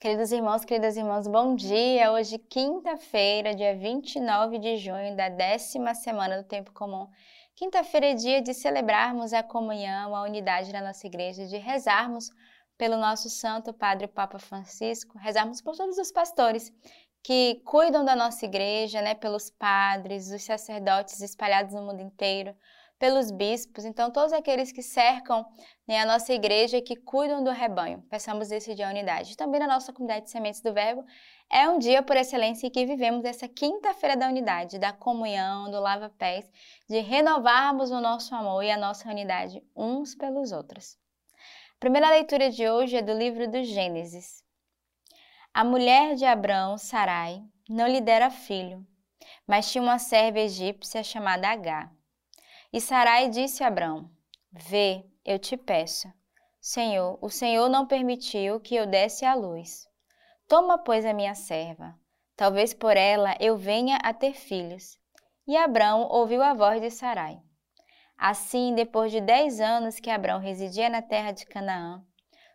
Queridos irmãos, queridas irmãs, bom dia! Hoje, quinta-feira, dia 29 de junho da décima semana do Tempo Comum. Quinta-feira é dia de celebrarmos a comunhão, a unidade da nossa igreja, de rezarmos pelo nosso Santo Padre Papa Francisco, rezarmos por todos os pastores que cuidam da nossa igreja, né, pelos padres, os sacerdotes espalhados no mundo inteiro, pelos bispos, então todos aqueles que cercam né, a nossa igreja que cuidam do rebanho. Peçamos esse dia unidade. Também na nossa comunidade de sementes do Verbo, é um dia por excelência em que vivemos essa quinta-feira da unidade, da comunhão, do lava-pés, de renovarmos o nosso amor e a nossa unidade uns pelos outros. A primeira leitura de hoje é do livro do Gênesis. A mulher de Abraão, Sarai, não lhe dera filho, mas tinha uma serva egípcia chamada Agar. E Sarai disse a Abrão: Vê, eu te peço. Senhor, o Senhor não permitiu que eu desse à luz. Toma, pois, a minha serva. Talvez por ela eu venha a ter filhos. E Abrão ouviu a voz de Sarai. Assim, depois de dez anos que Abrão residia na terra de Canaã,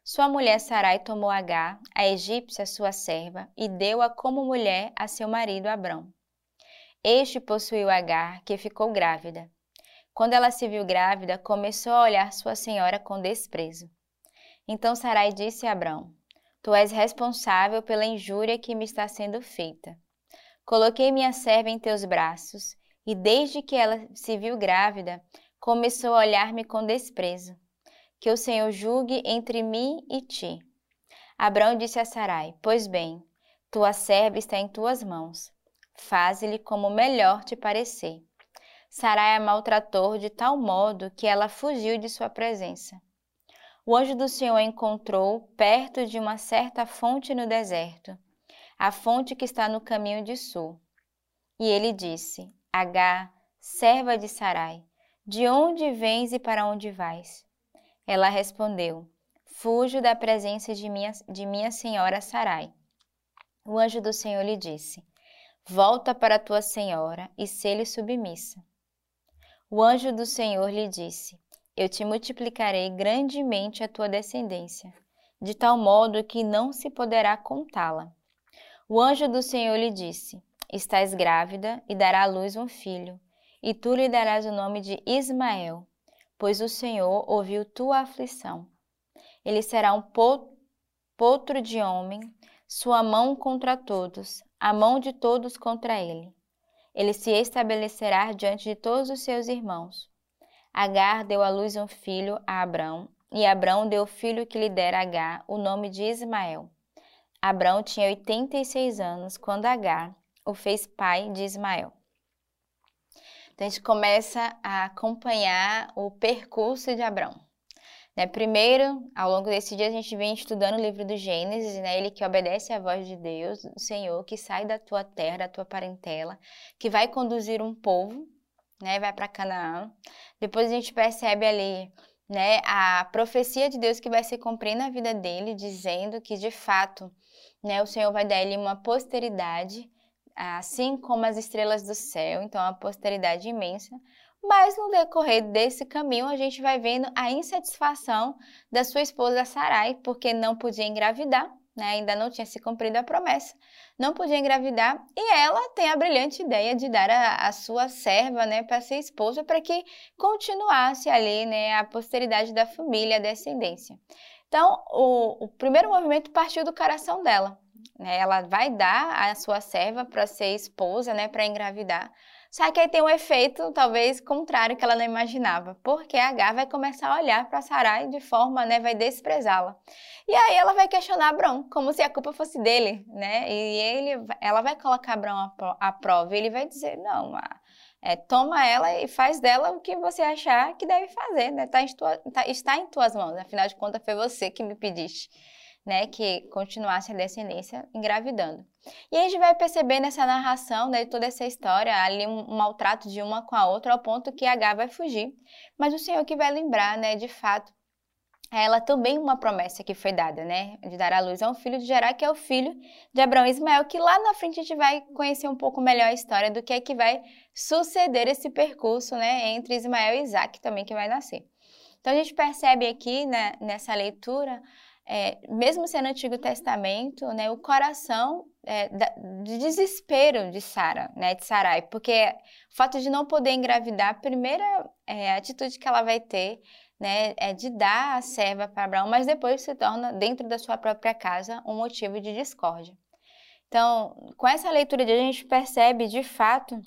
sua mulher Sarai tomou Agar, a egípcia sua serva, e deu-a como mulher a seu marido Abrão. Este possuiu Agar, que ficou grávida. Quando ela se viu grávida, começou a olhar sua senhora com desprezo. Então Sarai disse a Abrão: Tu és responsável pela injúria que me está sendo feita. Coloquei minha serva em teus braços, e desde que ela se viu grávida, começou a olhar-me com desprezo. Que o Senhor julgue entre mim e ti. Abrão disse a Sarai: Pois bem, tua serva está em tuas mãos. Faze-lhe como melhor te parecer. Sarai a maltratou de tal modo que ela fugiu de sua presença. O anjo do Senhor a encontrou perto de uma certa fonte no deserto, a fonte que está no caminho de sul. E ele disse: Agá, serva de Sarai, de onde vens e para onde vais? Ela respondeu: Fujo da presença de minha, de minha senhora Sarai. O anjo do Senhor lhe disse: Volta para tua senhora e se-lhe submissa. O anjo do Senhor lhe disse: Eu te multiplicarei grandemente a tua descendência, de tal modo que não se poderá contá-la. O anjo do Senhor lhe disse: Estás grávida e dará à luz um filho, e tu lhe darás o nome de Ismael, pois o Senhor ouviu tua aflição. Ele será um potro de homem, sua mão contra todos, a mão de todos contra ele ele se estabelecerá diante de todos os seus irmãos. Agar deu à luz um filho a Abrão, e Abrão deu o filho que lhe dera Agar o nome de Ismael. Abrão tinha 86 anos quando Agar o fez pai de Ismael. Então a gente começa a acompanhar o percurso de Abrão. Né? Primeiro, ao longo desse dia, a gente vem estudando o livro do Gênesis, né? ele que obedece à voz de Deus, o Senhor, que sai da tua terra, da tua parentela, que vai conduzir um povo, né? vai para Canaã. Depois a gente percebe ali né, a profecia de Deus que vai se cumprir na vida dele, dizendo que de fato né, o Senhor vai dar ele uma posteridade, assim como as estrelas do céu, então uma posteridade imensa, mas no decorrer desse caminho, a gente vai vendo a insatisfação da sua esposa Sarai, porque não podia engravidar, né? ainda não tinha se cumprido a promessa, não podia engravidar, e ela tem a brilhante ideia de dar a, a sua serva né, para ser esposa, para que continuasse ali né, a posteridade da família, a descendência. Então, o, o primeiro movimento partiu do coração dela. Né? Ela vai dar a sua serva para ser esposa, né, para engravidar. Só que aí tem um efeito talvez contrário que ela não imaginava, porque a H vai começar a olhar para Sarai de forma, né, vai desprezá-la. E aí ela vai questionar Abrão, como se a culpa fosse dele, né? E ele, ela vai colocar Abrão à prova e ele vai dizer, não, é, toma ela e faz dela o que você achar que deve fazer, né? Tá em tua, tá, está em tuas mãos, afinal de contas foi você que me pediste né, que continuasse a descendência engravidando. E a gente vai perceber nessa narração né, toda essa história, ali um, um maltrato de uma com a outra, ao ponto que H vai fugir. Mas o Senhor que vai lembrar, né, de fato, ela também uma promessa que foi dada, né? De dar à luz a um filho de Gerá, que é o filho de Abraão e Ismael, que lá na frente a gente vai conhecer um pouco melhor a história do que é que vai suceder esse percurso, né? Entre Ismael e Isaac também que vai nascer. Então a gente percebe aqui, né, nessa leitura, é, mesmo sendo Antigo Testamento, né, o coração é, de desespero de Sara, né, de Sarai, porque o fato de não poder engravidar, a primeira é, atitude que ela vai ter né, é de dar a serva para Abraão, mas depois se torna, dentro da sua própria casa, um motivo de discórdia. Então, com essa leitura de a gente percebe de fato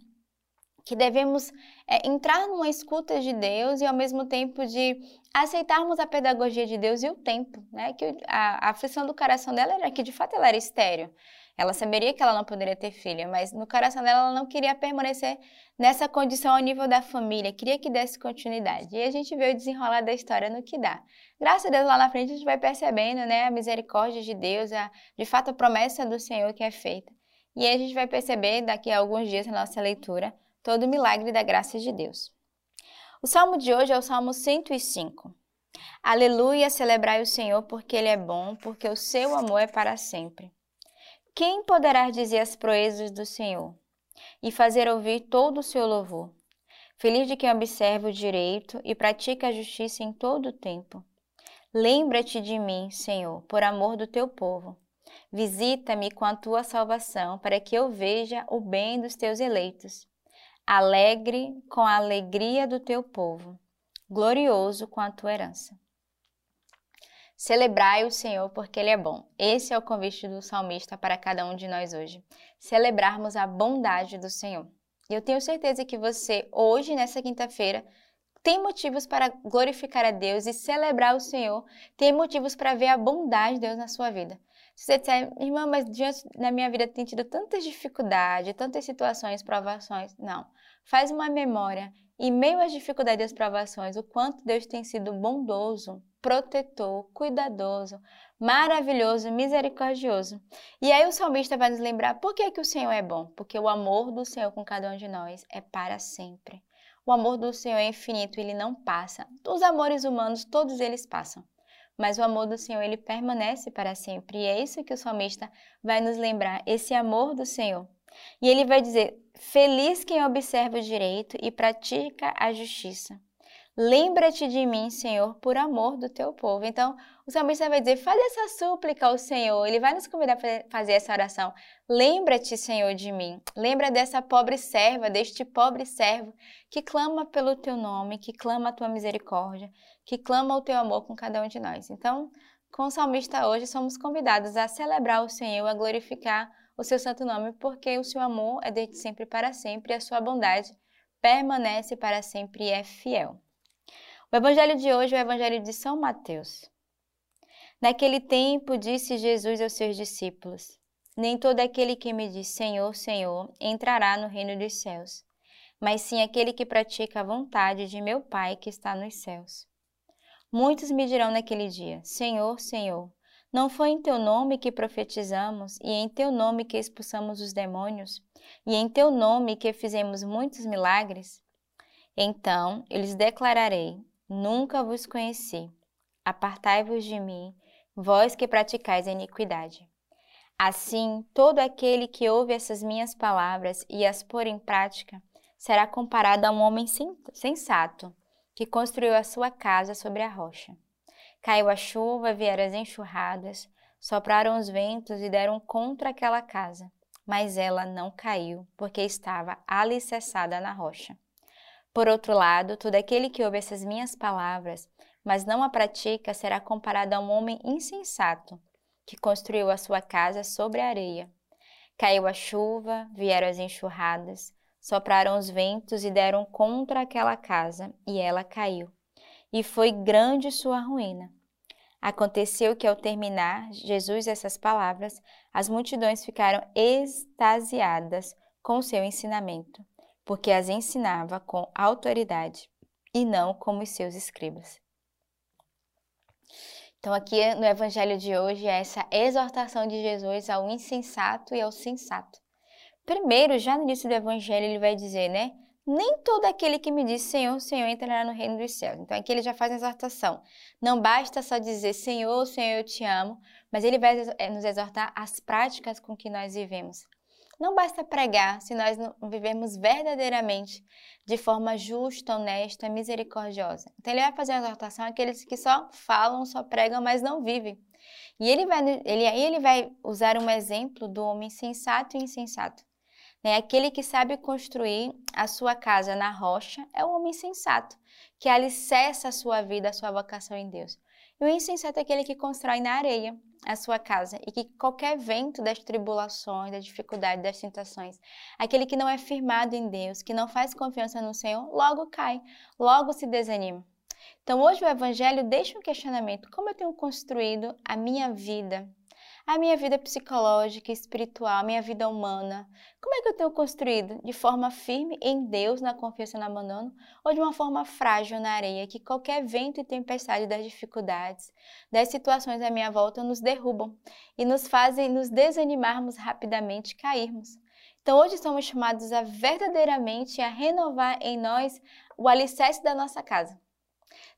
que devemos é, entrar numa escuta de Deus e ao mesmo tempo de aceitarmos a pedagogia de Deus e o tempo, né? Que a, a aflição do coração dela era que de fato ela era estéreo. Ela saberia que ela não poderia ter filha, mas no coração dela ela não queria permanecer nessa condição ao nível da família, queria que desse continuidade. E a gente vê o desenrolar da história no que dá. Graças a Deus lá na frente a gente vai percebendo, né, a misericórdia de Deus, a, de fato a promessa do Senhor que é feita. E a gente vai perceber daqui a alguns dias na nossa leitura todo o milagre da graça de Deus. O salmo de hoje é o Salmo 105. Aleluia, celebrai o Senhor porque Ele é bom, porque o seu amor é para sempre. Quem poderá dizer as proezas do Senhor e fazer ouvir todo o seu louvor? Feliz de quem observa o direito e pratica a justiça em todo o tempo. Lembra-te de mim, Senhor, por amor do teu povo. Visita-me com a tua salvação, para que eu veja o bem dos teus eleitos. Alegre com a alegria do teu povo, glorioso com a tua herança. Celebrai o Senhor porque Ele é bom. Esse é o convite do salmista para cada um de nós hoje. Celebrarmos a bondade do Senhor. E eu tenho certeza que você, hoje, nessa quinta-feira, tem motivos para glorificar a Deus e celebrar o Senhor, tem motivos para ver a bondade de Deus na sua vida. Você disser, irmã, mas diante da minha vida tem tido tantas dificuldades, tantas situações, provações. Não. Faz uma memória, em meio às dificuldades e às provações, o quanto Deus tem sido bondoso, protetor, cuidadoso, maravilhoso, misericordioso. E aí o salmista vai nos lembrar por que, que o Senhor é bom? Porque o amor do Senhor com cada um de nós é para sempre. O amor do Senhor é infinito, ele não passa. Os amores humanos, todos eles passam mas o amor do Senhor ele permanece para sempre. E é isso que o salmista vai nos lembrar, esse amor do Senhor. E ele vai dizer: Feliz quem observa o direito e pratica a justiça. Lembra-te de mim, Senhor, por amor do teu povo. Então, o salmista vai dizer: faz essa súplica ao Senhor. Ele vai nos convidar para fazer essa oração. Lembra-te, Senhor, de mim. Lembra dessa pobre serva, deste pobre servo que clama pelo teu nome, que clama a tua misericórdia, que clama o teu amor com cada um de nós. Então, com o salmista hoje, somos convidados a celebrar o Senhor, a glorificar o seu santo nome, porque o seu amor é desde sempre para sempre e a sua bondade permanece para sempre e é fiel. O evangelho de hoje é o evangelho de São Mateus. Naquele tempo disse Jesus aos seus discípulos: Nem todo aquele que me diz Senhor, Senhor entrará no reino dos céus, mas sim aquele que pratica a vontade de meu Pai que está nos céus. Muitos me dirão naquele dia: Senhor, Senhor, não foi em teu nome que profetizamos, e em teu nome que expulsamos os demônios, e em teu nome que fizemos muitos milagres? Então eu lhes declararei: Nunca vos conheci. Apartai-vos de mim, vós que praticais a iniquidade. Assim, todo aquele que ouve essas minhas palavras e as pôr em prática será comparado a um homem sensato que construiu a sua casa sobre a rocha. Caiu a chuva, vieram as enxurradas, sopraram os ventos e deram contra aquela casa, mas ela não caiu, porque estava alicerçada na rocha. Por outro lado, todo aquele que ouve essas minhas palavras, mas não a pratica, será comparado a um homem insensato, que construiu a sua casa sobre a areia. Caiu a chuva, vieram as enxurradas, sopraram os ventos e deram contra aquela casa, e ela caiu. E foi grande sua ruína. Aconteceu que, ao terminar Jesus essas palavras, as multidões ficaram extasiadas com seu ensinamento porque as ensinava com autoridade e não como os seus escribas. Então, aqui no Evangelho de hoje é essa exortação de Jesus ao insensato e ao sensato. Primeiro, já no início do Evangelho, ele vai dizer, né? Nem todo aquele que me diz Senhor, Senhor entrará no reino dos céus. Então, aqui ele já faz a exortação. Não basta só dizer Senhor, Senhor, eu te amo, mas ele vai eh, nos exortar às práticas com que nós vivemos. Não basta pregar se nós não vivemos verdadeiramente de forma justa, honesta, misericordiosa. Então ele vai fazer a exortação àqueles que só falam, só pregam, mas não vivem. E ele vai, ele, aí ele vai usar um exemplo do homem sensato e insensato. Né? Aquele que sabe construir a sua casa na rocha é o homem sensato, que alicerça a sua vida, a sua vocação em Deus. E o insensato é aquele que constrói na areia a sua casa e que qualquer vento das tribulações, das dificuldades, das tentações, aquele que não é firmado em Deus, que não faz confiança no Senhor, logo cai, logo se desanima. Então, hoje o Evangelho deixa um questionamento: como eu tenho construído a minha vida a minha vida psicológica, espiritual, minha vida humana. Como é que eu tenho construído? De forma firme em Deus, na confiança no abandono, ou de uma forma frágil na areia, que qualquer vento e tempestade das dificuldades, das situações à minha volta nos derrubam e nos fazem nos desanimarmos rapidamente, cairmos. Então hoje somos chamados a verdadeiramente a renovar em nós o alicerce da nossa casa.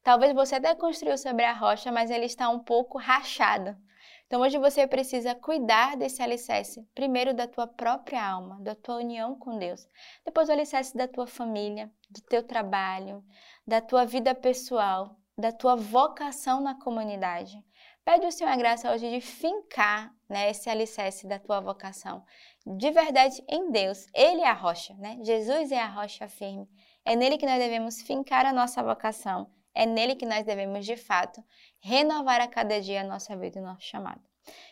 Talvez você até construiu sobre a rocha, mas ele está um pouco rachado. Então hoje você precisa cuidar desse alicerce, primeiro da tua própria alma, da tua união com Deus, depois o alicerce da tua família, do teu trabalho, da tua vida pessoal, da tua vocação na comunidade. Pede o Senhor a graça hoje de fincar né, esse alicerce da tua vocação, de verdade em Deus. Ele é a rocha, né? Jesus é a rocha firme. É nele que nós devemos fincar a nossa vocação é nele que nós devemos, de fato, renovar a cada dia a nossa vida e o nosso chamado.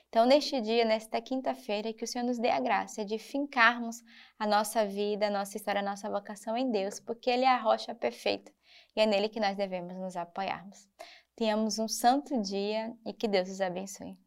Então, neste dia, nesta quinta-feira, que o Senhor nos dê a graça de fincarmos a nossa vida, a nossa história, a nossa vocação em Deus, porque Ele é a rocha perfeita e é nele que nós devemos nos apoiarmos. Tenhamos um santo dia e que Deus os abençoe.